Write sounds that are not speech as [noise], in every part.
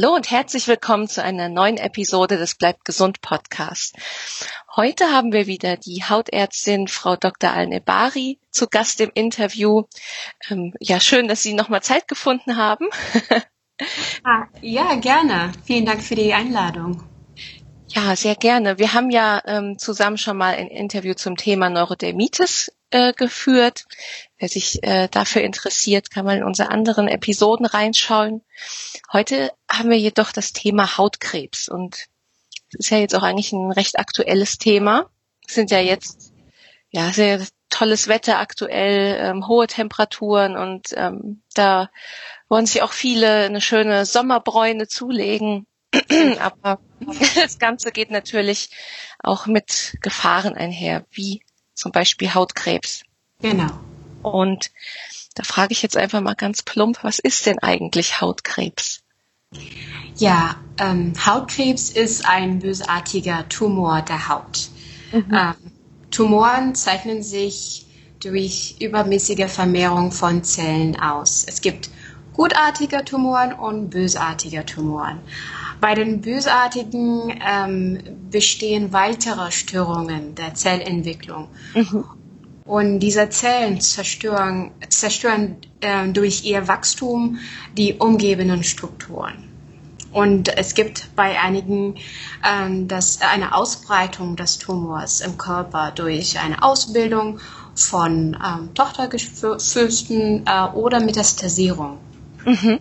Hallo und herzlich willkommen zu einer neuen Episode des Bleibt gesund Podcast. Heute haben wir wieder die Hautärztin Frau Dr. Al-Nebari zu Gast im Interview. Ähm, ja, schön, dass Sie nochmal Zeit gefunden haben. [laughs] ah, ja, gerne. Vielen Dank für die Einladung. Ja, sehr gerne. Wir haben ja ähm, zusammen schon mal ein Interview zum Thema Neurodermitis äh, geführt. Wer sich äh, dafür interessiert, kann mal in unsere anderen Episoden reinschauen. Heute haben wir jedoch das Thema Hautkrebs und das ist ja jetzt auch eigentlich ein recht aktuelles Thema. Es sind ja jetzt ja sehr tolles Wetter aktuell, ähm, hohe Temperaturen und ähm, da wollen sich auch viele eine schöne Sommerbräune zulegen. [clears throat] Aber [laughs] das Ganze geht natürlich auch mit Gefahren einher, wie zum Beispiel Hautkrebs. Genau. Und da frage ich jetzt einfach mal ganz plump, was ist denn eigentlich Hautkrebs? Ja, ähm, Hautkrebs ist ein bösartiger Tumor der Haut. Mhm. Ähm, Tumoren zeichnen sich durch übermäßige Vermehrung von Zellen aus. Es gibt gutartige Tumoren und bösartige Tumoren. Bei den bösartigen ähm, bestehen weitere Störungen der Zellentwicklung. Mhm. Und diese Zellen zerstören, zerstören äh, durch ihr Wachstum die umgebenden Strukturen. Und es gibt bei einigen ähm, das, eine Ausbreitung des Tumors im Körper durch eine Ausbildung von ähm, Tochtergefürsten äh, oder Metastasierung. Mhm.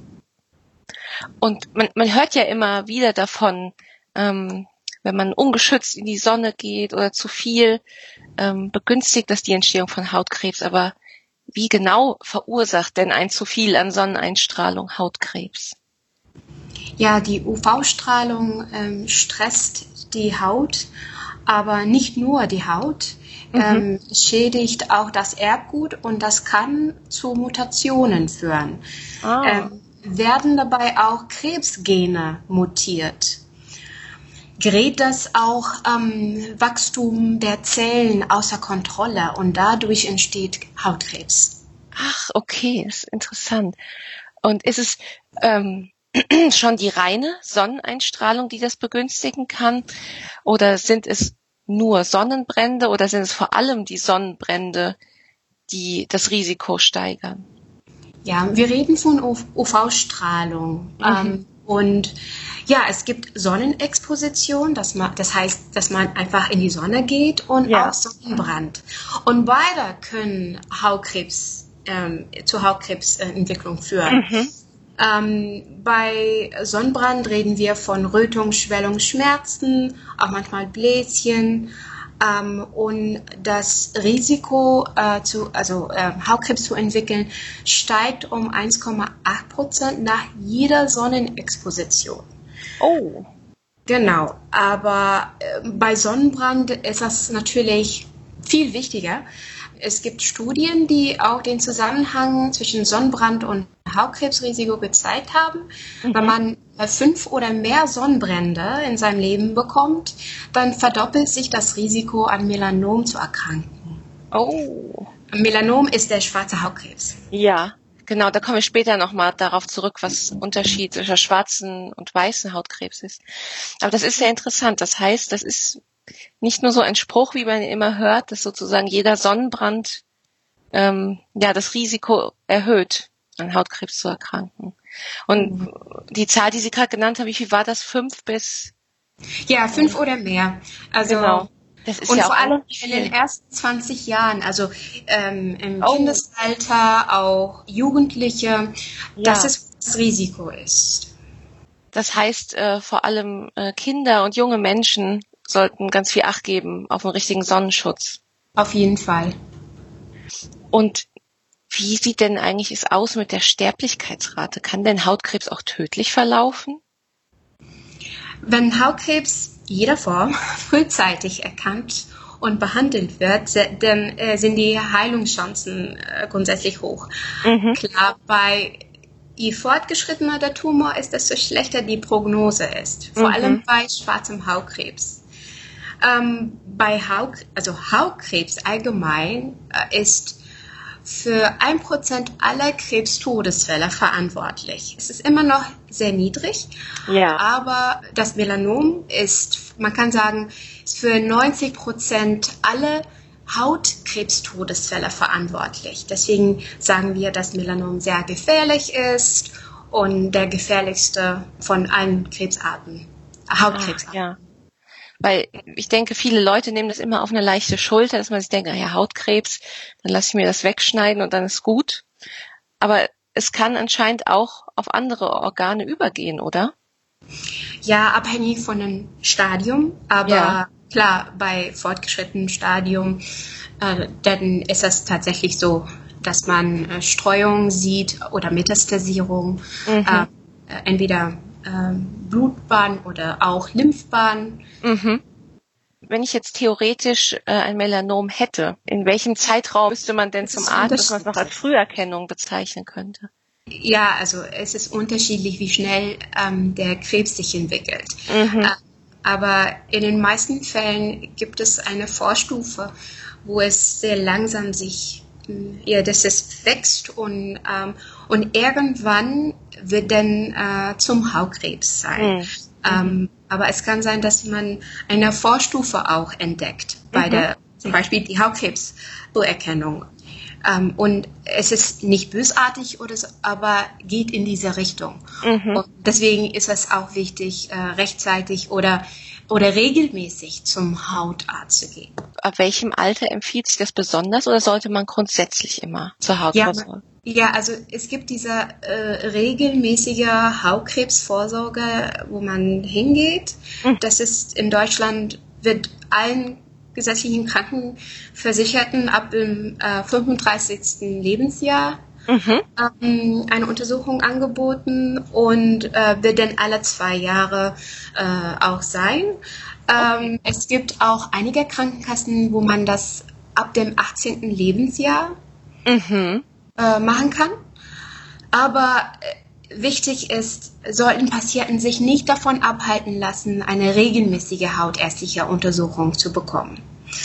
Und man, man hört ja immer wieder davon, ähm, wenn man ungeschützt in die Sonne geht oder zu viel, ähm, begünstigt das die Entstehung von Hautkrebs. Aber wie genau verursacht denn ein zu viel an Sonneneinstrahlung Hautkrebs? Ja, die UV-Strahlung ähm, stresst die Haut, aber nicht nur die Haut. Mhm. Ähm, schädigt auch das Erbgut und das kann zu Mutationen führen. Ah. Ähm, werden dabei auch Krebsgene mutiert gerät das auch ähm, Wachstum der Zellen außer Kontrolle und dadurch entsteht Hautkrebs. Ach, okay, ist interessant. Und ist es ähm, [clears throat] schon die reine Sonneneinstrahlung, die das begünstigen kann? Oder sind es nur Sonnenbrände oder sind es vor allem die Sonnenbrände, die das Risiko steigern? Ja, wir reden von UV-Strahlung. Mhm. Ähm, und ja, es gibt Sonnenexposition, das, man, das heißt, dass man einfach in die Sonne geht und ja. auch Sonnenbrand. Und beide können Hautkrebs, ähm, zur Hautkrebsentwicklung führen. Mhm. Ähm, bei Sonnenbrand reden wir von Rötung, Schwellung, Schmerzen, auch manchmal Bläschen. Ähm, und das Risiko, äh, zu, also äh, Hautkrebs zu entwickeln, steigt um 1,8 Prozent nach jeder Sonnenexposition. Oh. Genau, aber äh, bei Sonnenbrand ist das natürlich viel wichtiger. Es gibt Studien, die auch den Zusammenhang zwischen Sonnenbrand und Hautkrebsrisiko gezeigt haben. Mhm. Wenn man fünf oder mehr Sonnenbrände in seinem Leben bekommt, dann verdoppelt sich das Risiko, an Melanom zu erkranken. Oh. Melanom ist der schwarze Hautkrebs. Ja. Genau, da komme ich später nochmal darauf zurück, was Unterschied zwischen schwarzen und weißen Hautkrebs ist. Aber das ist sehr interessant. Das heißt, das ist nicht nur so ein Spruch, wie man immer hört, dass sozusagen jeder Sonnenbrand ähm, ja das Risiko erhöht, an Hautkrebs zu erkranken. Und mhm. die Zahl, die Sie gerade genannt haben, wie viel war das? Fünf bis? Ja, fünf oder mehr. Also genau. Das ist und ja vor allem in den ersten 20 Jahren, also ähm, im oh. Kindesalter, auch Jugendliche, ja. dass es das Risiko ist. Das heißt, äh, vor allem äh, Kinder und junge Menschen sollten ganz viel Acht geben auf den richtigen Sonnenschutz. Auf jeden Fall. Und wie sieht denn eigentlich es aus mit der Sterblichkeitsrate? Kann denn Hautkrebs auch tödlich verlaufen? Wenn Hautkrebs jeder Form [laughs] frühzeitig erkannt und behandelt wird, dann äh, sind die Heilungschancen äh, grundsätzlich hoch. Mhm. Klar, bei je fortgeschrittener der Tumor ist, desto schlechter die Prognose ist. Vor mhm. allem bei schwarzem Hautkrebs. Ähm, bei Hauk also Hautkrebs allgemein äh, ist für ein Prozent aller Krebstodesfälle verantwortlich. Es ist immer noch sehr niedrig, ja. aber das Melanom ist, man kann sagen, ist für 90 Prozent aller Hautkrebstodesfälle verantwortlich. Deswegen sagen wir, dass Melanom sehr gefährlich ist und der gefährlichste von allen Krebsarten, Hautkrebsarten. Ah, ja. Weil ich denke, viele Leute nehmen das immer auf eine leichte Schulter, dass man sich denkt, ja, Hautkrebs, dann lasse ich mir das wegschneiden und dann ist gut. Aber es kann anscheinend auch auf andere Organe übergehen, oder? Ja, abhängig von dem Stadium, aber ja. klar, bei fortgeschrittenem Stadium, äh, dann ist es tatsächlich so, dass man äh, Streuung sieht oder Metastasierung, mhm. äh, entweder äh, Blutbahn oder auch Lymphbahn. Mhm. Wenn ich jetzt theoretisch äh, ein Melanom hätte, in welchem Zeitraum müsste man denn das zum Arzt, dass man es noch als Früherkennung bezeichnen könnte? Ja, also es ist unterschiedlich, wie schnell ähm, der Krebs sich entwickelt. Mhm. Äh, aber in den meisten Fällen gibt es eine Vorstufe, wo es sehr langsam sich ja, dass es wächst und, ähm, und irgendwann wird dann äh, zum Hautkrebs sein. Mhm. Ähm, aber es kann sein, dass man eine Vorstufe auch entdeckt bei mhm. der, zum Beispiel die Hautkrebserkennung. Ähm, und es ist nicht bösartig oder so, aber geht in diese Richtung. Mhm. Und deswegen ist es auch wichtig, äh, rechtzeitig oder oder regelmäßig zum Hautarzt zu gehen. Ab welchem Alter empfiehlt sich das besonders oder sollte man grundsätzlich immer zur Hautvorsorge? Ja, ja also es gibt diese äh, regelmäßige Hautkrebsvorsorge, wo man hingeht. Mhm. Das ist in Deutschland wird allen gesetzlichen Krankenversicherten ab dem äh, 35. Lebensjahr mhm. ähm, eine Untersuchung angeboten und äh, wird dann alle zwei Jahre äh, auch sein. Ähm, Es gibt auch einige Krankenkassen, wo man das ab dem 18. Lebensjahr mhm. Äh, machen kann. Aber äh, wichtig ist, sollten Patienten sich nicht davon abhalten lassen, eine regelmäßige hautärztliche Untersuchung zu bekommen.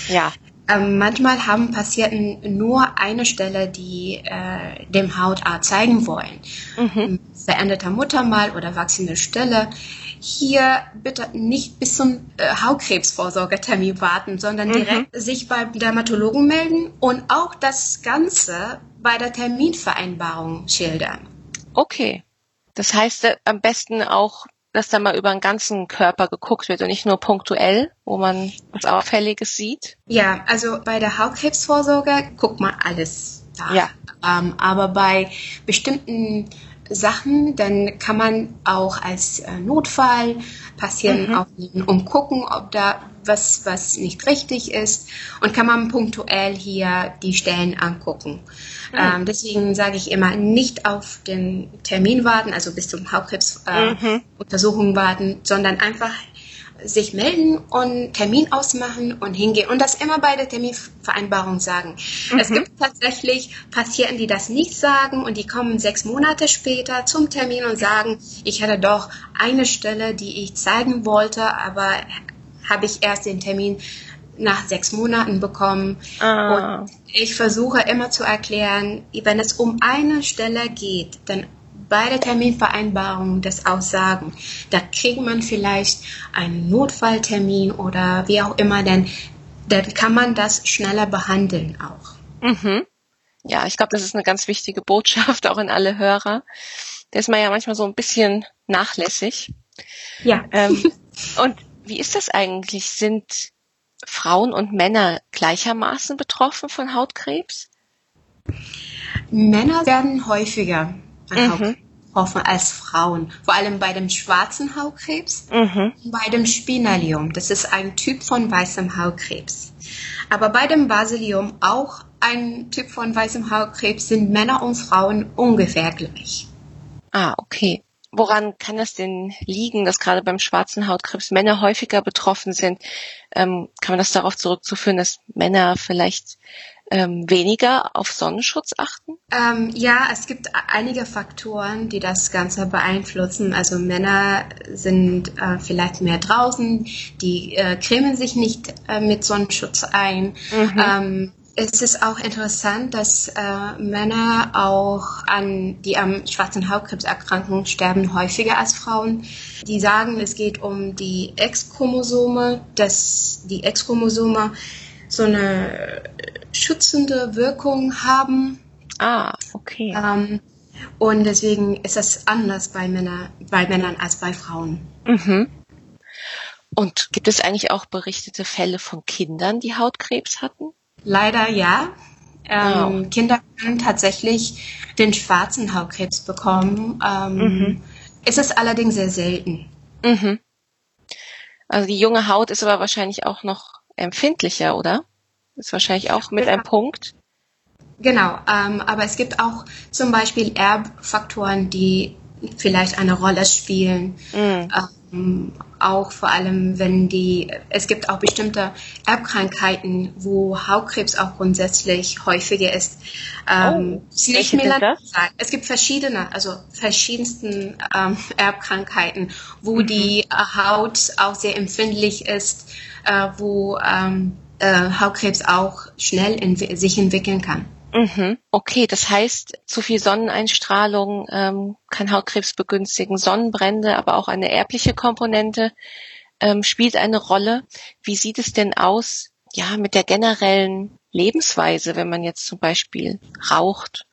Ja. Ähm, manchmal haben Patienten nur eine Stelle, die äh, dem Hautarzt zeigen wollen. Mhm. Veränderter Muttermal oder wachsende Stelle. Hier bitte nicht bis zum äh, Hautkrebsvorsorgetermin warten, sondern mhm. direkt sich beim Dermatologen melden und auch das Ganze bei der Terminvereinbarung schildern. Okay. Das heißt, äh, am besten auch dass da mal über den ganzen Körper geguckt wird und nicht nur punktuell, wo man was Auffälliges sieht? Ja, also bei der Hautkrebsvorsorge guckt man alles da. Ja. Ähm, aber bei bestimmten Sachen, dann kann man auch als äh, Notfall Patienten mhm. aufnehmen, um gucken, ob da was, was nicht richtig ist und kann man punktuell hier die Stellen angucken. Mhm. Ähm, deswegen sage ich immer, nicht auf den Termin warten, also bis zum Hautkrebsuntersuchung äh, mhm. warten, sondern einfach sich melden und Termin ausmachen und hingehen und das immer bei der Terminvereinbarung sagen. Mhm. Es gibt tatsächlich Patienten, die das nicht sagen und die kommen sechs Monate später zum Termin und sagen, ich hatte doch eine Stelle, die ich zeigen wollte, aber habe ich erst den Termin nach sechs Monaten bekommen. Ah. Und ich versuche immer zu erklären, wenn es um eine Stelle geht, dann bei der Terminvereinbarung das Aussagen. Da kriegt man vielleicht einen Notfalltermin oder wie auch immer, denn dann kann man das schneller behandeln auch. Mhm. Ja, ich glaube, das ist eine ganz wichtige Botschaft auch in alle Hörer. Da ist man ja manchmal so ein bisschen nachlässig. Ja. Ähm, [laughs] und wie ist das eigentlich? Sind Frauen und Männer gleichermaßen betroffen von Hautkrebs? Männer werden häufiger an mhm. Hautkrebs betroffen als Frauen. Vor allem bei dem schwarzen Hautkrebs mhm. bei dem Spinalium. Das ist ein Typ von weißem Hautkrebs. Aber bei dem Basilium auch ein Typ von weißem Hautkrebs sind Männer und Frauen ungefähr gleich. Ah, okay. Woran kann das denn liegen, dass gerade beim schwarzen Hautkrebs Männer häufiger betroffen sind? Ähm, kann man das darauf zurückzuführen, dass Männer vielleicht ähm, weniger auf Sonnenschutz achten? Ähm, ja, es gibt einige Faktoren, die das Ganze beeinflussen. Also Männer sind äh, vielleicht mehr draußen, die äh, cremen sich nicht äh, mit Sonnenschutz ein. Mhm. Ähm, es ist auch interessant, dass äh, Männer auch an die am schwarzen Hautkrebs erkranken sterben häufiger als Frauen. Die sagen, es geht um die X-Chromosome, dass die X-Chromosome so eine schützende Wirkung haben. Ah, okay. Ähm, und deswegen ist das anders bei, Männer, bei Männern als bei Frauen. Mhm. Und gibt es eigentlich auch berichtete Fälle von Kindern, die Hautkrebs hatten? Leider ja. Ähm, oh. Kinder können tatsächlich den schwarzen Hautkrebs bekommen. Ähm, mhm. Ist es allerdings sehr selten. Mhm. Also die junge Haut ist aber wahrscheinlich auch noch empfindlicher, oder? Ist wahrscheinlich auch mit genau. einem Punkt. Genau, ähm, aber es gibt auch zum Beispiel Erbfaktoren, die vielleicht eine Rolle spielen. Mhm. Ähm, auch vor allem, wenn die, es gibt auch bestimmte Erbkrankheiten, wo Hautkrebs auch grundsätzlich häufiger ist. Ähm, oh, nicht Melanom Es gibt verschiedene, also verschiedensten ähm, Erbkrankheiten, wo mhm. die Haut auch sehr empfindlich ist, äh, wo ähm, äh, Hautkrebs auch schnell sich entwickeln kann. Mhm. Okay, das heißt, zu viel Sonneneinstrahlung ähm, kann Hautkrebs begünstigen, Sonnenbrände, aber auch eine erbliche Komponente ähm, spielt eine Rolle. Wie sieht es denn aus, ja, mit der generellen Lebensweise, wenn man jetzt zum Beispiel raucht?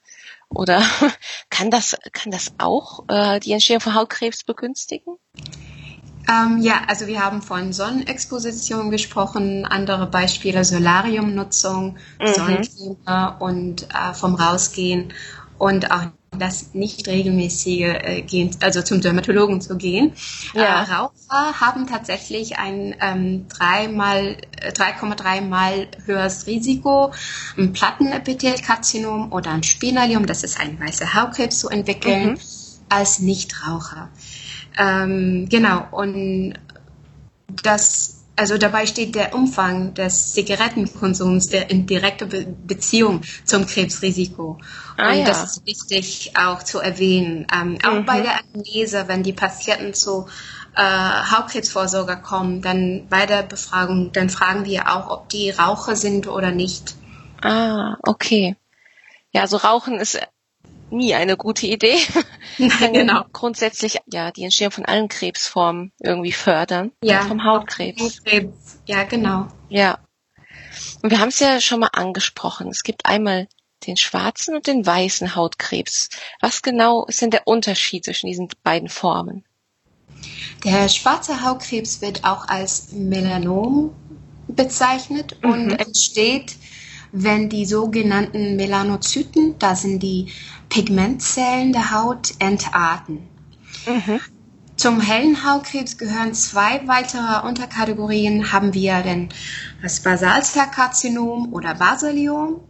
Oder [laughs] kann das, kann das auch äh, die Entstehung von Hautkrebs begünstigen? Ähm, ja, also wir haben von Sonnenexposition gesprochen, andere Beispiele Solariumnutzung, mhm. Sonnencreme und äh, vom Rausgehen und auch das nicht regelmäßige äh, gehen, also zum Dermatologen zu gehen. Ja. Äh, Raucher haben tatsächlich ein ähm, 3,3 äh, mal höheres Risiko, ein Plattenepithelkarzinom oder ein Spinalium, das ist ein weißer Hautkrebs zu entwickeln, mhm. als Nichtraucher. Ähm, genau, und das, also dabei steht der Umfang des Zigarettenkonsums der in direkter Be Beziehung zum Krebsrisiko. Ah, und ja. das ist wichtig auch zu erwähnen. Ähm, mhm. Auch bei der Anamnese, wenn die Patienten zu äh, Hautkrebsvorsorge kommen, dann bei der Befragung, dann fragen wir auch, ob die Raucher sind oder nicht. Ah, okay. Ja, also Rauchen ist nie eine gute Idee. [laughs] genau. Grundsätzlich ja die Entstehung von allen Krebsformen irgendwie fördern. Ja. Vom Hautkrebs. Hautkrebs. Ja, genau. Ja. Und wir haben es ja schon mal angesprochen. Es gibt einmal den schwarzen und den weißen Hautkrebs. Was genau ist denn der Unterschied zwischen diesen beiden Formen? Der schwarze Hautkrebs wird auch als Melanom bezeichnet mhm. und entsteht wenn die sogenannten Melanozyten, das sind die Pigmentzellen der Haut, entarten. Mhm. Zum hellen Hautkrebs gehören zwei weitere Unterkategorien. Haben wir denn das Basalzellkarzinom oder Basaliom.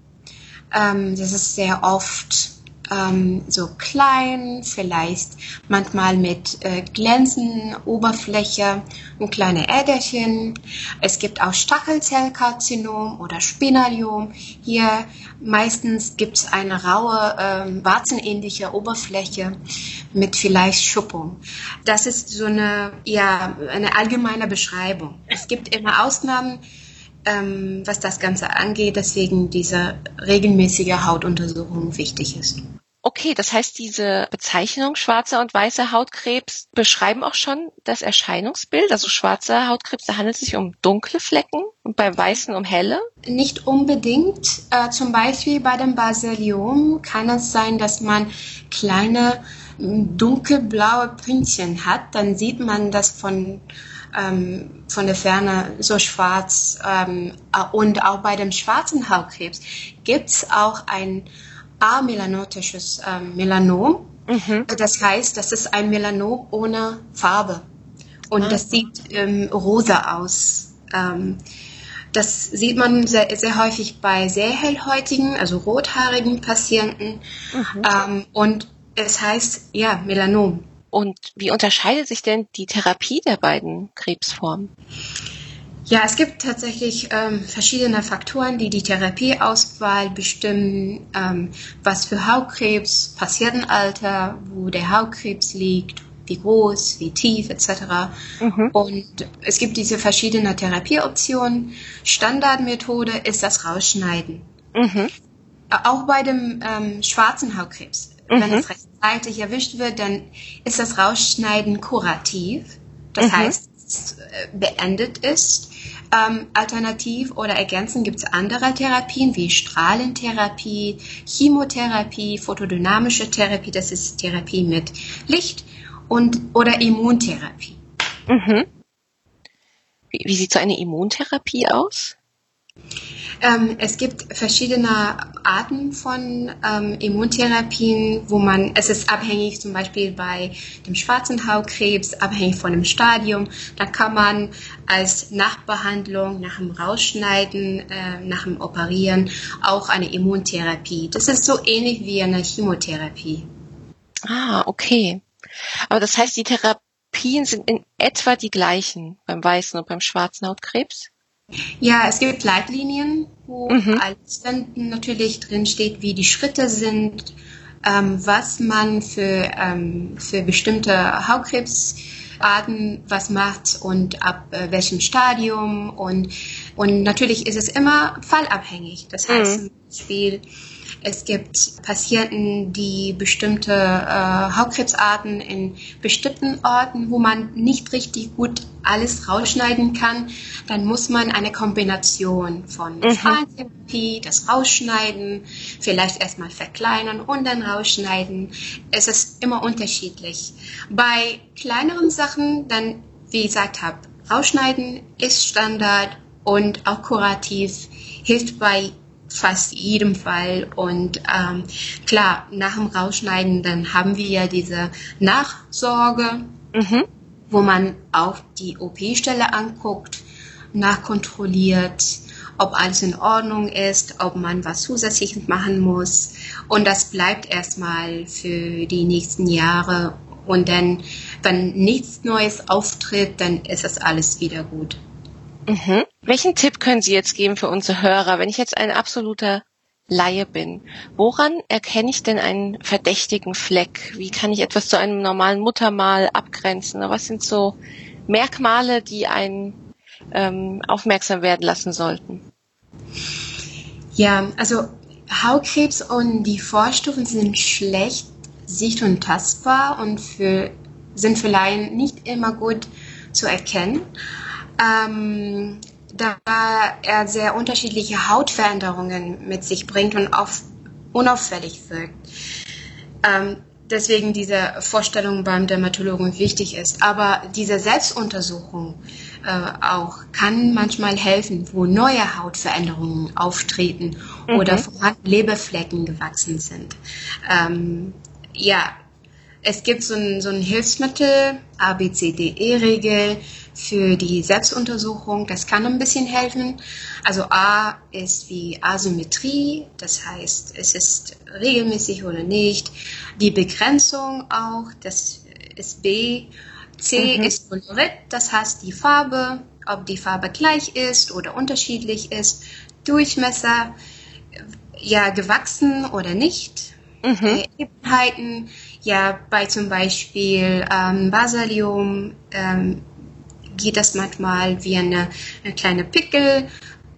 Ähm, das ist sehr oft ähm, so klein, vielleicht manchmal mit äh, glänzenden Oberfläche und kleine Äderchen. Es gibt auch Stachelzellkarzinom oder Spinaliom. Hier meistens gibt es eine raue, äh, warzenähnliche Oberfläche mit vielleicht Schuppung. Das ist so eine, ja, eine allgemeine Beschreibung. Es gibt immer Ausnahmen, ähm, was das Ganze angeht, deswegen diese regelmäßige Hautuntersuchung wichtig ist. Okay, das heißt, diese Bezeichnung schwarzer und weißer Hautkrebs beschreiben auch schon das Erscheinungsbild. Also schwarzer Hautkrebs, da handelt es sich um dunkle Flecken und beim weißen um helle? Nicht unbedingt. Äh, zum Beispiel bei dem Basiliom kann es sein, dass man kleine dunkelblaue Pünktchen hat. Dann sieht man das von ähm, von der Ferne so schwarz. Ähm, und auch bei dem schwarzen Hautkrebs gibt es auch ein amelanotisches ähm, Melanom. Mhm. Das heißt, das ist ein Melanom ohne Farbe. Und ah. das sieht ähm, rosa aus. Ähm, das sieht man sehr, sehr häufig bei sehr hellhäutigen, also rothaarigen Patienten. Mhm. Ähm, und es heißt, ja, Melanom. Und wie unterscheidet sich denn die Therapie der beiden Krebsformen? Ja, es gibt tatsächlich ähm, verschiedene Faktoren, die die Therapieauswahl bestimmen, ähm, was für Hautkrebs, Patientenalter, wo der Hautkrebs liegt, wie groß, wie tief etc. Mhm. Und es gibt diese verschiedenen Therapieoptionen. Standardmethode ist das Rausschneiden. Mhm. Auch bei dem ähm, schwarzen Hautkrebs. Mhm. Wenn es rechtzeitig erwischt wird, dann ist das Rausschneiden kurativ. Das mhm. heißt, es äh, beendet ist. Ähm, alternativ oder ergänzend gibt es andere Therapien wie Strahlentherapie, Chemotherapie, photodynamische Therapie, das ist Therapie mit Licht und oder Immuntherapie. Mhm. Wie, wie sieht so eine Immuntherapie aus? Ähm, es gibt verschiedene Arten von ähm, Immuntherapien, wo man, es ist abhängig zum Beispiel bei dem schwarzen Hautkrebs, abhängig von dem Stadium. Da kann man als Nachbehandlung, nach dem Rausschneiden, äh, nach dem Operieren auch eine Immuntherapie. Das ist so ähnlich wie eine Chemotherapie. Ah, okay. Aber das heißt, die Therapien sind in etwa die gleichen beim weißen und beim schwarzen Hautkrebs? Ja, es gibt Leitlinien, wo mhm. alles natürlich drin steht, wie die Schritte sind, ähm, was man für, ähm, für bestimmte Hautkrebsarten was macht und ab äh, welchem Stadium und, und natürlich ist es immer fallabhängig. Das heißt mhm. zum Beispiel, es gibt Patienten, die bestimmte äh, Hautkrebsarten in bestimmten Orten, wo man nicht richtig gut alles rausschneiden kann. Dann muss man eine Kombination von mhm. Strahlentherapie, das Rausschneiden, vielleicht erstmal verkleinern und dann rausschneiden. Es ist immer unterschiedlich. Bei kleineren Sachen, dann, wie ich gesagt habe, rausschneiden ist Standard und auch kurativ hilft bei fast jedem Fall. Und ähm, klar, nach dem Rausschneiden, dann haben wir ja diese Nachsorge, mhm. wo man auch die OP-Stelle anguckt, nachkontrolliert, ob alles in Ordnung ist, ob man was zusätzlich machen muss. Und das bleibt erstmal für die nächsten Jahre. Und dann, wenn nichts Neues auftritt, dann ist das alles wieder gut. Mhm. Welchen Tipp können Sie jetzt geben für unsere Hörer, wenn ich jetzt ein absoluter Laie bin? Woran erkenne ich denn einen verdächtigen Fleck? Wie kann ich etwas zu einem normalen Muttermal abgrenzen? Was sind so Merkmale, die einen ähm, aufmerksam werden lassen sollten? Ja, also Hautkrebs und die Vorstufen sind schlecht sicht- und tastbar und für, sind für Laien nicht immer gut zu erkennen ähm, da er sehr unterschiedliche Hautveränderungen mit sich bringt und auf, unauffällig wirkt. Ähm, deswegen diese Vorstellung beim Dermatologen wichtig ist. Aber diese Selbstuntersuchung äh, auch kann manchmal helfen, wo neue Hautveränderungen auftreten mhm. oder vorhandene Leberflecken gewachsen sind. Ähm, ja, es gibt so ein, so ein Hilfsmittel, ABCDE-Regel, für die Selbstuntersuchung. Das kann ein bisschen helfen. Also A ist wie Asymmetrie, das heißt, es ist regelmäßig oder nicht. Die Begrenzung auch, das ist B. C mhm. ist Kolorit, das heißt die Farbe, ob die Farbe gleich ist oder unterschiedlich ist. Durchmesser, ja, gewachsen oder nicht. Mhm. Ebenheiten, ja, bei zum Beispiel ähm, Basalium, ähm, geht das manchmal wie eine, eine kleine Pickel.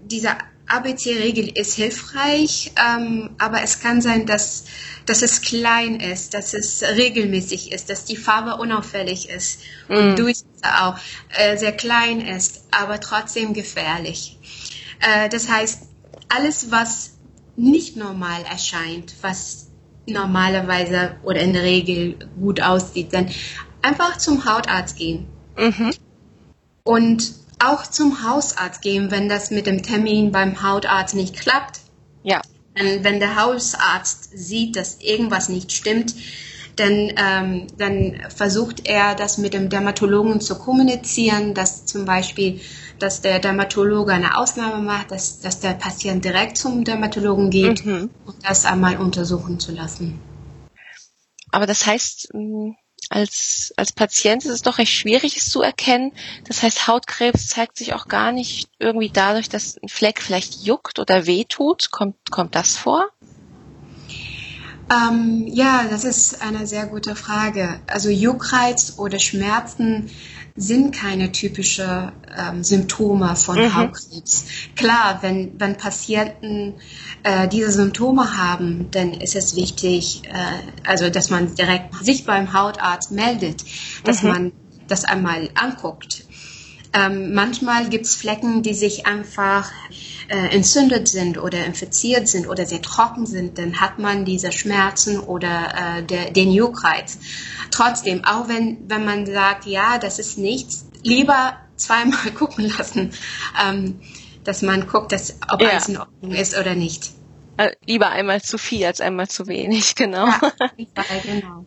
Diese ABC-Regel ist hilfreich, ähm, aber es kann sein, dass, dass es klein ist, dass es regelmäßig ist, dass die Farbe unauffällig ist mm. und durch auch äh, sehr klein ist, aber trotzdem gefährlich. Äh, das heißt, alles, was nicht normal erscheint, was normalerweise oder in der Regel gut aussieht, dann einfach zum Hautarzt gehen. Mhm. Und auch zum Hausarzt gehen, wenn das mit dem Termin beim Hautarzt nicht klappt. Ja. Und wenn der Hausarzt sieht, dass irgendwas nicht stimmt, dann, ähm, dann versucht er, das mit dem Dermatologen zu kommunizieren, dass zum Beispiel, dass der Dermatologe eine Ausnahme macht, dass, dass der Patient direkt zum Dermatologen geht mhm. und das einmal untersuchen zu lassen. Aber das heißt, als, als Patient ist es doch recht schwierig, es zu erkennen. Das heißt, Hautkrebs zeigt sich auch gar nicht irgendwie dadurch, dass ein Fleck vielleicht juckt oder wehtut. Kommt, kommt das vor? Ähm, ja, das ist eine sehr gute Frage. Also Juckreiz oder Schmerzen sind keine typischen ähm, Symptome von mhm. Hautkrebs. Klar, wenn, wenn Patienten äh, diese Symptome haben, dann ist es wichtig, äh, also dass man direkt sich beim Hautarzt meldet, dass mhm. man das einmal anguckt. Ähm, manchmal gibt es Flecken, die sich einfach äh, entzündet sind oder infiziert sind oder sehr trocken sind, dann hat man diese Schmerzen oder äh, der, den Juckreiz. Trotzdem, auch wenn, wenn man sagt, ja, das ist nichts, lieber zweimal [laughs] gucken lassen, ähm, dass man guckt, dass, ob ja. alles in Ordnung ist oder nicht. Äh, lieber einmal zu viel als einmal zu wenig, [laughs] genau. Ja, genau.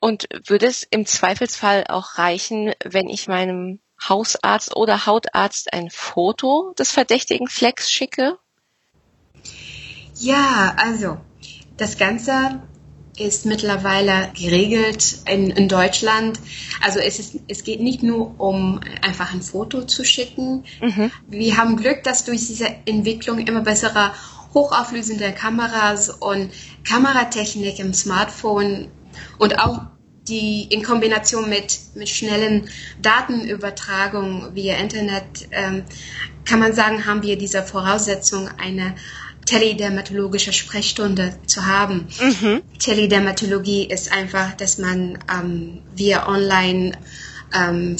Und würde es im Zweifelsfall auch reichen, wenn ich meinem Hausarzt oder Hautarzt ein Foto des verdächtigen Flecks schicke? Ja, also das Ganze ist mittlerweile geregelt in, in Deutschland. Also es, ist, es geht nicht nur um einfach ein Foto zu schicken. Mhm. Wir haben Glück, dass durch diese Entwicklung immer bessere hochauflösende Kameras und Kameratechnik im Smartphone und auch die in Kombination mit, mit schnellen Datenübertragung via Internet, ähm, kann man sagen, haben wir diese Voraussetzung, eine teledermatologische Sprechstunde zu haben. Mhm. Teledermatologie ist einfach, dass man ähm, via Online ähm,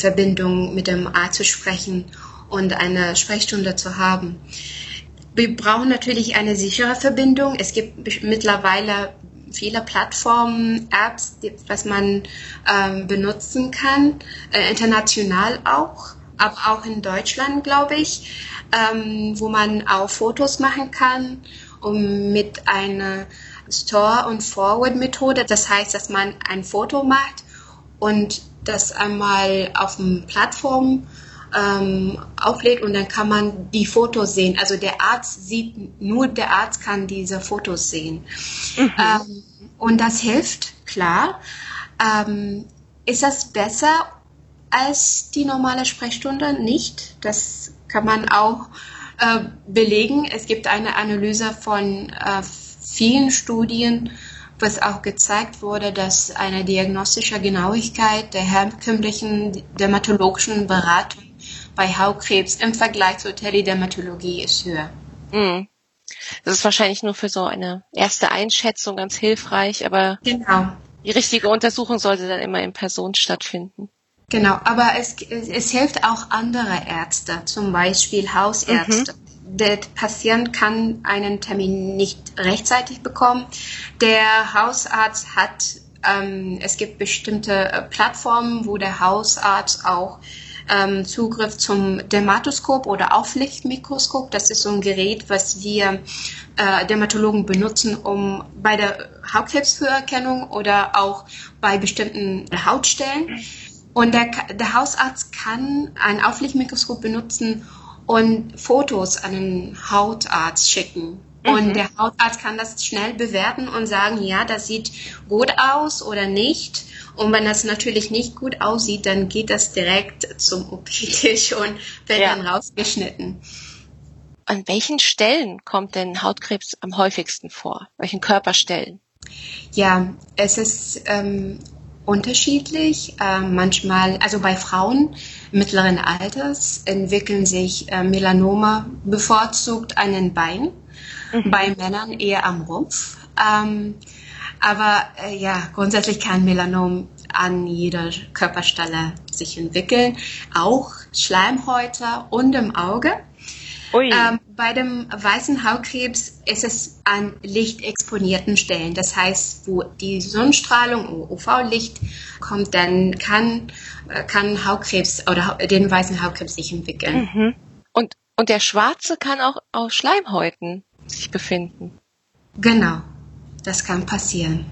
mit dem Arzt zu sprechen und eine Sprechstunde zu haben. Wir brauchen natürlich eine sichere Verbindung. Es gibt mittlerweile viele Plattformen, Apps, die, was man ähm, benutzen kann, äh, international auch, aber auch in Deutschland, glaube ich, ähm, wo man auch Fotos machen kann und mit einer Store- und Forward-Methode. Das heißt, dass man ein Foto macht und das einmal auf der Plattform ähm, auflädt und dann kann man die Fotos sehen. Also der Arzt sieht, nur der Arzt kann diese Fotos sehen. Mhm. Ähm, und das hilft, klar. Ähm, ist das besser als die normale Sprechstunde? Nicht. Das kann man auch äh, belegen. Es gibt eine Analyse von äh, vielen Studien, was auch gezeigt wurde, dass eine diagnostische Genauigkeit der herkömmlichen dermatologischen Beratung bei Hautkrebs im Vergleich zur Teledermatologie ist höher. Mhm. Das ist wahrscheinlich nur für so eine erste Einschätzung ganz hilfreich, aber genau. die richtige Untersuchung sollte dann immer in Person stattfinden. Genau, aber es, es hilft auch andere Ärzte, zum Beispiel Hausärzte. Mhm. Der Patient kann einen Termin nicht rechtzeitig bekommen. Der Hausarzt hat, ähm, es gibt bestimmte äh, Plattformen, wo der Hausarzt auch ähm, Zugriff zum Dermatoskop oder Auflichtmikroskop. Das ist so ein Gerät, was wir äh, Dermatologen benutzen, um bei der Hautkrebsfrüherkennung oder auch bei bestimmten Hautstellen. Und der, der Hausarzt kann ein Auflichtmikroskop benutzen und Fotos an den Hautarzt schicken. Und mhm. der Hautarzt kann das schnell bewerten und sagen, ja, das sieht gut aus oder nicht. Und wenn das natürlich nicht gut aussieht, dann geht das direkt zum OP-Tisch und wird ja. dann rausgeschnitten. An welchen Stellen kommt denn Hautkrebs am häufigsten vor? Welchen Körperstellen? Ja, es ist ähm, unterschiedlich. Äh, manchmal, also bei Frauen mittleren Alters entwickeln sich äh, Melanome bevorzugt an den Beinen, mhm. bei Männern eher am Rumpf. Ähm, aber äh, ja, grundsätzlich kann Melanom an jeder Körperstelle sich entwickeln, auch Schleimhäute und im Auge. Ähm, bei dem weißen Hautkrebs ist es an lichtexponierten Stellen. Das heißt, wo die Sonnenstrahlung, UV-Licht kommt, dann kann, äh, kann Hautkrebs oder den weißen Hautkrebs sich entwickeln. Mhm. Und, und der schwarze kann auch auf Schleimhäuten sich befinden. Genau. Das kann passieren.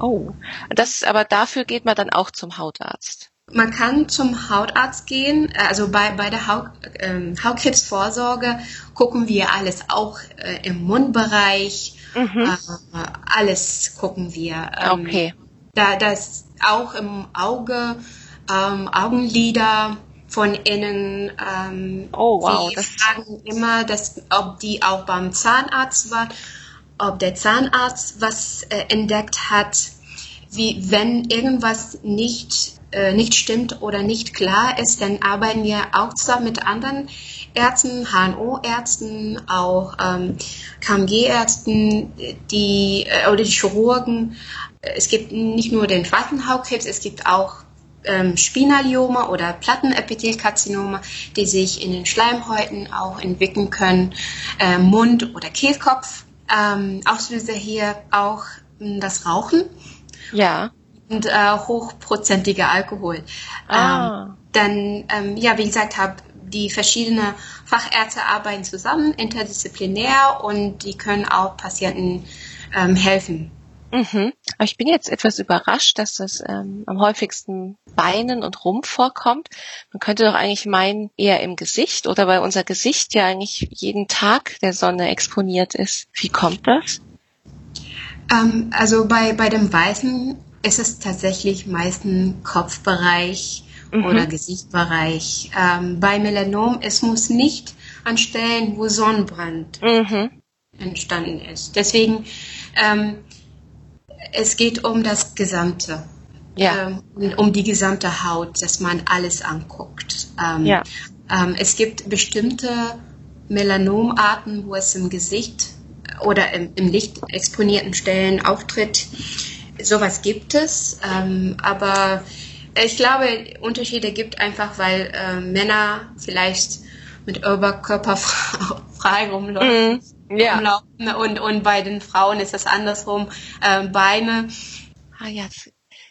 Oh, das aber dafür geht man dann auch zum Hautarzt. Man kann zum Hautarzt gehen, also bei, bei der Haut, ähm, Hautkrebsvorsorge gucken wir alles, auch äh, im Mundbereich, mhm. äh, alles gucken wir. Ähm, okay. Da das auch im Auge, ähm, Augenlider von innen. Ähm, oh wow. Die fragen immer, dass, ob die auch beim Zahnarzt waren ob der Zahnarzt was äh, entdeckt hat, wie wenn irgendwas nicht äh, nicht stimmt oder nicht klar ist, dann arbeiten wir auch zusammen mit anderen Ärzten, HNO-Ärzten, auch ähm, KMG-Ärzten, die äh, oder die Chirurgen. Es gibt nicht nur den schwarzen Hautkrebs, es gibt auch ähm, Spinaliome oder Plattenepithelkarzinome, die sich in den Schleimhäuten auch entwickeln können, äh, Mund- oder Kehlkopf. Ähm, Auslöser hier auch äh, das Rauchen. Ja. Und äh, hochprozentiger Alkohol. Ah. Ähm, dann, ähm, ja, wie gesagt, habe die verschiedenen Fachärzte arbeiten zusammen, interdisziplinär und die können auch Patienten ähm, helfen. Mhm. Aber ich bin jetzt etwas überrascht, dass das ähm, am häufigsten Beinen und Rumpf vorkommt. Man könnte doch eigentlich meinen, eher im Gesicht oder weil unser Gesicht ja eigentlich jeden Tag der Sonne exponiert ist. Wie kommt das? Ähm, also bei, bei dem Weißen ist es tatsächlich meistens Kopfbereich mhm. oder Gesichtsbereich. Ähm, bei Melanom, es muss nicht an Stellen, wo Sonnenbrand mhm. entstanden ist. Deswegen ähm, es geht um das Gesamte. Ja. Ähm, um die gesamte Haut, dass man alles anguckt. Ähm, ja. Ähm, es gibt bestimmte Melanomarten, wo es im Gesicht oder im, im Licht exponierten Stellen auftritt. Sowas gibt es, ähm, aber ich glaube, Unterschiede gibt einfach, weil äh, Männer vielleicht mit Oberkörper frei [laughs] rumlaufen. Mm ja. umlaufen. Und, und bei den Frauen ist das andersrum, äh, Beine. Ah ja,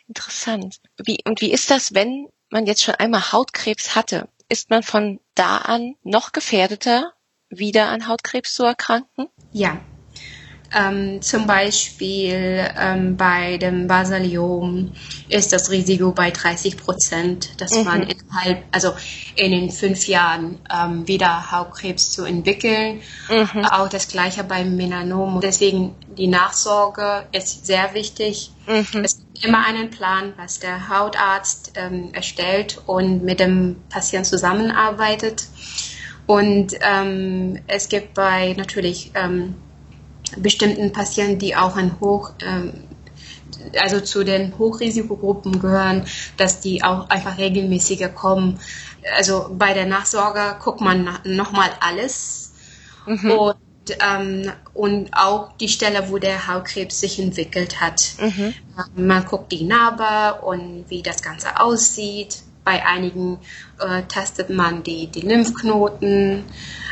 interessant. Wie, und wie ist das, wenn man jetzt schon einmal Hautkrebs hatte? Ist man von da an noch gefährdeter, wieder an Hautkrebs zu erkranken? Ja, ähm, zum Beispiel ähm, bei dem Basaliom ist das Risiko bei 30 Prozent, dass mhm. man innerhalb, also in den fünf Jahren ähm, wieder Hautkrebs zu entwickeln. Mhm. Auch das gleiche beim Melanom. Deswegen die Nachsorge ist sehr wichtig. Mhm. Es gibt immer einen Plan, was der Hautarzt ähm, erstellt und mit dem Patienten zusammenarbeitet. Und ähm, es gibt bei natürlich ähm, bestimmten Patienten, die auch ein Hoch, ähm, also zu den Hochrisikogruppen gehören, dass die auch einfach regelmäßiger kommen. Also bei der Nachsorge guckt man nochmal alles mhm. und, ähm, und auch die Stelle, wo der Hautkrebs sich entwickelt hat. Mhm. Man guckt die Narbe und wie das Ganze aussieht. Bei einigen äh, testet man die, die Lymphknoten.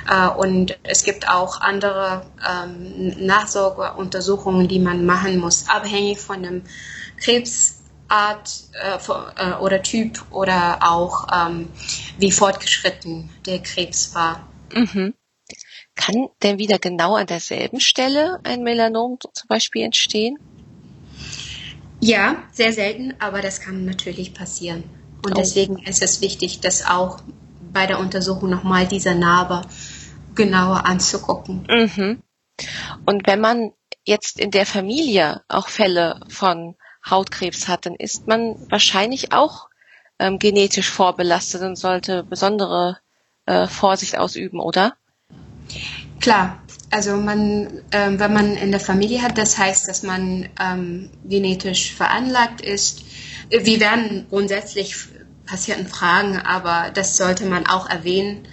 Äh, und es gibt auch andere ähm, Nachsorgeuntersuchungen, die man machen muss, abhängig von dem Krebsart äh, äh, oder Typ oder auch ähm, wie fortgeschritten der Krebs war. Mhm. Kann denn wieder genau an derselben Stelle ein Melanom zum Beispiel entstehen? Ja, sehr selten, aber das kann natürlich passieren. Und deswegen ist es wichtig, dass auch bei der Untersuchung nochmal diese Narbe genauer anzugucken. Mhm. Und wenn man jetzt in der Familie auch Fälle von Hautkrebs hat, dann ist man wahrscheinlich auch ähm, genetisch vorbelastet und sollte besondere äh, Vorsicht ausüben, oder? Klar, also man, ähm, wenn man in der Familie hat, das heißt, dass man ähm, genetisch veranlagt ist. Wir werden grundsätzlich Patienten fragen, aber das sollte man auch erwähnen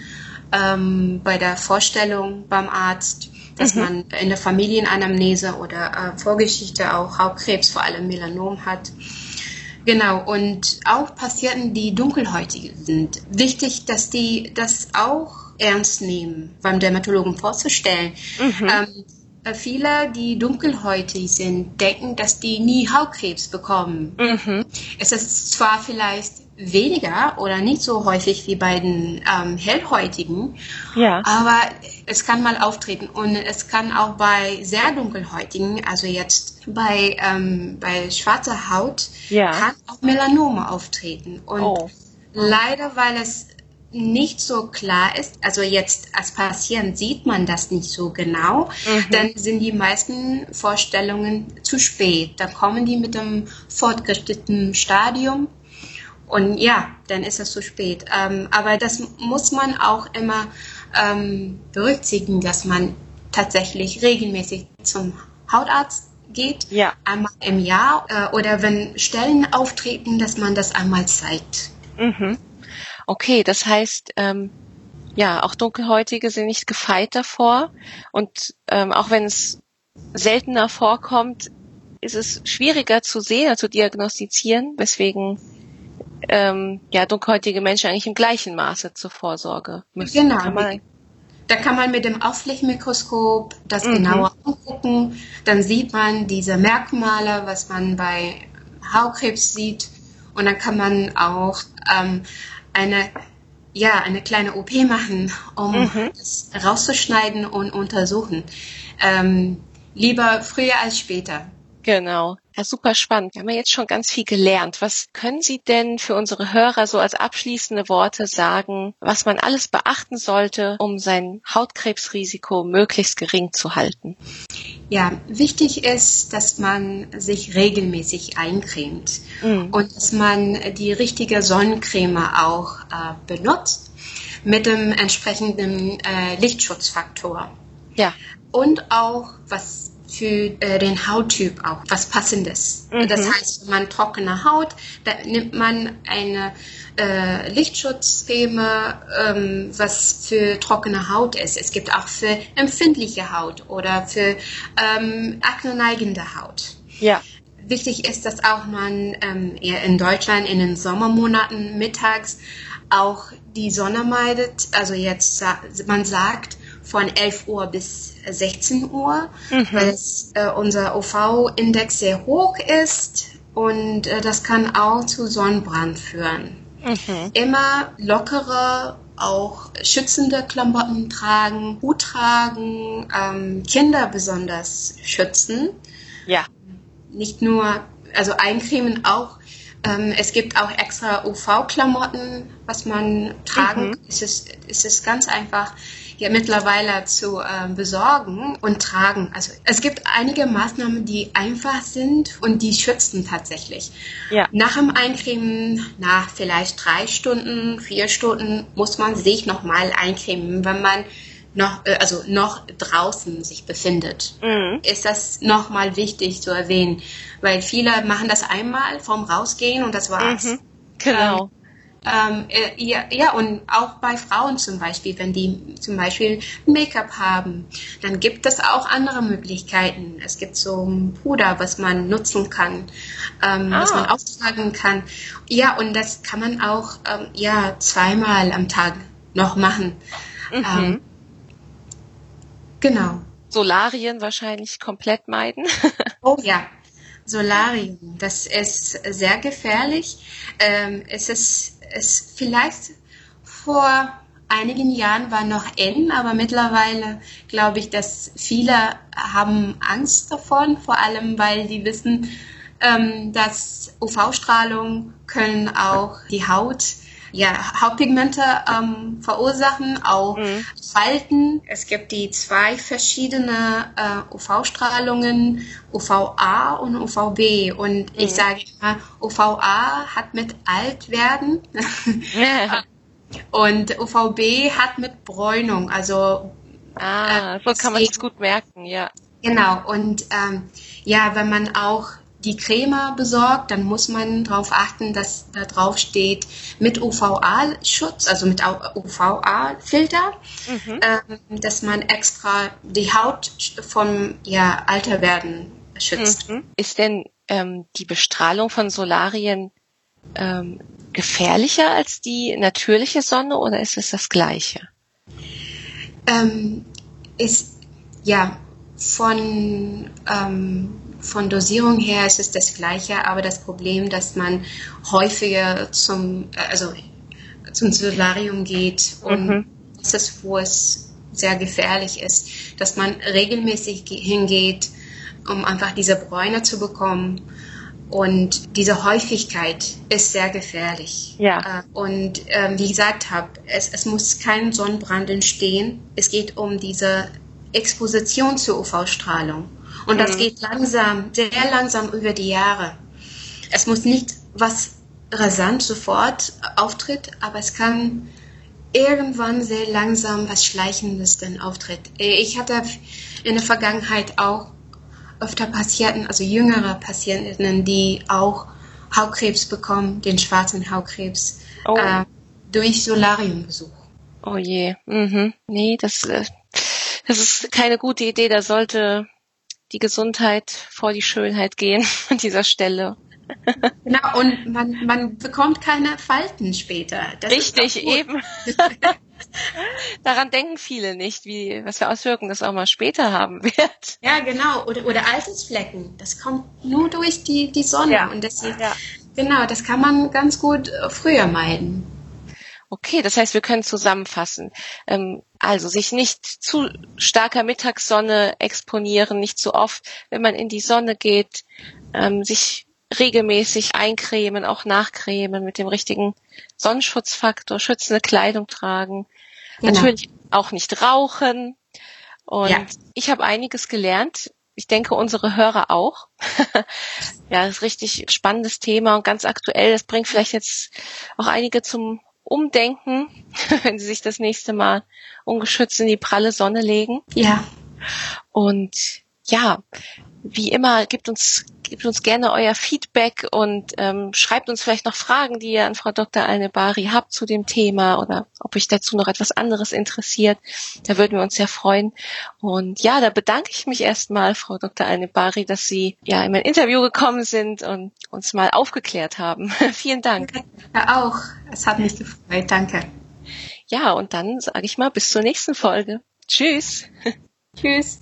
ähm, bei der Vorstellung beim Arzt, dass mhm. man in der Familienanamnese oder äh, Vorgeschichte auch Hautkrebs, vor allem Melanom hat. Genau, und auch Patienten, die dunkelhäutig sind. Wichtig, dass die das auch ernst nehmen, beim Dermatologen vorzustellen. Mhm. Ähm, äh, viele, die dunkelhäutig sind, denken, dass die nie Hautkrebs bekommen. Mhm. Es ist zwar vielleicht weniger oder nicht so häufig wie bei den ähm, hellhäutigen, ja. aber es kann mal auftreten und es kann auch bei sehr dunkelhäutigen, also jetzt bei, ähm, bei schwarzer Haut, ja. kann auch Melanome auftreten. Und oh. leider, weil es nicht so klar ist, also jetzt als Patient sieht man das nicht so genau, mhm. dann sind die meisten Vorstellungen zu spät. Dann kommen die mit einem fortgeschrittenen Stadium und ja, dann ist es zu spät. Ähm, aber das muss man auch immer ähm, berücksichtigen, dass man tatsächlich regelmäßig zum Hautarzt geht, Ja. einmal im Jahr äh, oder wenn Stellen auftreten, dass man das einmal zeigt. Mhm. Okay, das heißt, ähm, ja, auch Dunkelhäutige sind nicht gefeit davor. Und ähm, auch wenn es seltener vorkommt, ist es schwieriger zu sehen, zu diagnostizieren, weswegen ähm, ja dunkelhäutige Menschen eigentlich im gleichen Maße zur Vorsorge müssen. Genau. Kann man, Da kann man mit dem Auflichtmikroskop das Mhm. genauer angucken. Dann sieht man diese Merkmale, was man bei Hautkrebs sieht. Und dann kann man auch ähm, eine, ja, eine kleine OP machen, um Mhm. es rauszuschneiden und untersuchen. Ähm, lieber früher als später. Genau. Ja, super spannend. Wir haben ja jetzt schon ganz viel gelernt. Was können Sie denn für unsere Hörer so als abschließende Worte sagen, was man alles beachten sollte, um sein Hautkrebsrisiko möglichst gering zu halten? Ja, wichtig ist, dass man sich regelmäßig eincremt Mhm. und dass man die richtige Sonnencreme auch äh, benutzt mit dem entsprechenden äh, Lichtschutzfaktor. Ja. Und auch was für äh, den Hauttyp auch was passendes. Mhm. Das heißt, wenn man trockene Haut, da nimmt man eine äh, Lichtschutzcreme, ähm, was für trockene Haut ist. Es gibt auch für empfindliche Haut oder für ähm, akneneigende Haut. Ja. Wichtig ist, dass auch man ähm, eher in Deutschland in den Sommermonaten mittags auch die Sonne meidet. Also jetzt man sagt von 11 Uhr bis 16 Uhr, Mhm. weil es, äh, unser UV-Index sehr hoch ist und äh, das kann auch zu Sonnenbrand führen. Mhm. Immer lockere, auch schützende Klamotten tragen, Hut tragen, ähm, Kinder besonders schützen Ja. nicht nur, also eincremen auch. Ähm, es gibt auch extra UV-Klamotten, was man tragen. Mhm. Es, ist, es ist ganz einfach ja, mittlerweile zu ähm, besorgen und tragen. Also es gibt einige Maßnahmen, die einfach sind und die schützen tatsächlich. Ja. Nach dem Eincremen, nach vielleicht drei Stunden, vier Stunden, muss man sich nochmal eincremen, wenn man noch, äh, also noch draußen sich befindet Mhm. ist das nochmal wichtig zu erwähnen, weil viele machen das einmal vom Rausgehen und das war's. Mhm. Genau. Ähm, äh, ja, ja, und auch bei Frauen zum Beispiel, wenn die zum Beispiel Make-up haben, dann gibt es auch andere Möglichkeiten. Es gibt so ein Puder, was man nutzen kann, ähm, was Ah. man auftragen kann. Ja, und das kann man auch ähm, ja zweimal am Tag noch machen. Mhm. Ähm, genau. Solarien wahrscheinlich komplett meiden. [laughs] Oh ja, Solarium, das ist sehr gefährlich. Ähm, es ist es vielleicht vor einigen Jahren war noch in, aber mittlerweile glaube ich, dass viele haben Angst davon, vor allem weil die wissen, ähm, dass UV-Strahlung können auch die Haut ja, Hautpigmente ähm, verursachen, auch Mhm. Falten. Es gibt die zwei verschiedene äh, UV-Strahlungen, UVA und UVB. Und ich Mhm. sage immer, UVA hat mit Altwerden Ja. [laughs] und UVB hat mit Bräunung. Also Ah, so kann man es gut merken, ja. Genau, und ähm, ja, wenn man auch die Creme besorgt, dann muss man darauf achten, dass da drauf steht mit UVA-Schutz, also mit UVA-Filter, Mhm. ähm, dass man extra die Haut vom ja, Alterwerden schützt. Mhm. Ist denn ähm, die Bestrahlung von Solarien ähm, gefährlicher als die natürliche Sonne oder ist es das Gleiche? Ähm, ist ja von ähm, von Dosierung her ist es das Gleiche, aber das Problem, dass man häufiger zum äh, also zum Solarium geht und Mhm. das ist, wo es sehr gefährlich ist, dass man regelmäßig ge- hingeht, um einfach diese Bräune zu bekommen. Und diese Häufigkeit ist sehr gefährlich. Ja. Äh, Und ähm, wie gesagt habe, es, es muss kein Sonnenbrand entstehen. Es geht um diese Exposition zur UV-Strahlung. Und das Mhm. geht langsam, sehr langsam über die Jahre. Es muss nicht was rasant sofort auftritt, aber es kann irgendwann sehr langsam was Schleichendes dann auftritt. Ich hatte in der Vergangenheit auch öfter Patienten, also jüngere Patientinnen, die auch Hautkrebs bekommen, den schwarzen Hautkrebs, oh. äh, durch Solariumbesuch. Oh je, mhm. nee, das, äh, das ist keine gute Idee. Da sollte die Gesundheit vor die Schönheit gehen [laughs] an dieser Stelle. Genau, und man, man bekommt keine Falten später. Das Richtig, eben. [laughs] Daran denken viele nicht, wie, was für Auswirkungen das auch mal später haben [laughs] wird. Ja, genau. Oder, oder Altersflecken. Das kommt nur durch die, die Sonne. Ja. Und das, ja. genau, das kann man ganz gut früher meiden. Okay, das heißt, wir können zusammenfassen. Ähm, also sich nicht zu starker Mittagssonne exponieren, nicht zu oft, wenn man in die Sonne geht, ähm, sich regelmäßig eincremen, auch nachcremen mit dem richtigen Sonnenschutzfaktor, schützende Kleidung tragen, genau. natürlich auch nicht rauchen. Und ja. ich habe einiges gelernt. Ich denke, unsere Hörer auch. [laughs] ja, das ist richtig spannendes Thema und ganz aktuell. Das bringt vielleicht jetzt auch einige zum Umdenken, [laughs] wenn sie sich das nächste Mal ungeschützt in die pralle Sonne legen. Ja. Und ja, wie immer, gebt uns, gebt uns gerne euer Feedback und ähm, schreibt uns vielleicht noch Fragen, die ihr an Frau Dr. Alnebari habt zu dem Thema oder ob euch dazu noch etwas anderes interessiert. Da würden wir uns sehr freuen. Und ja, da bedanke ich mich erstmal, Frau Dr. Alnebari, dass Sie ja in mein Interview gekommen sind und uns mal aufgeklärt haben. [laughs] Vielen Dank. Ja, auch. Es hat mich gefreut. Danke. Ja, und dann sage ich mal bis zur nächsten Folge. Tschüss. [laughs] Tschüss.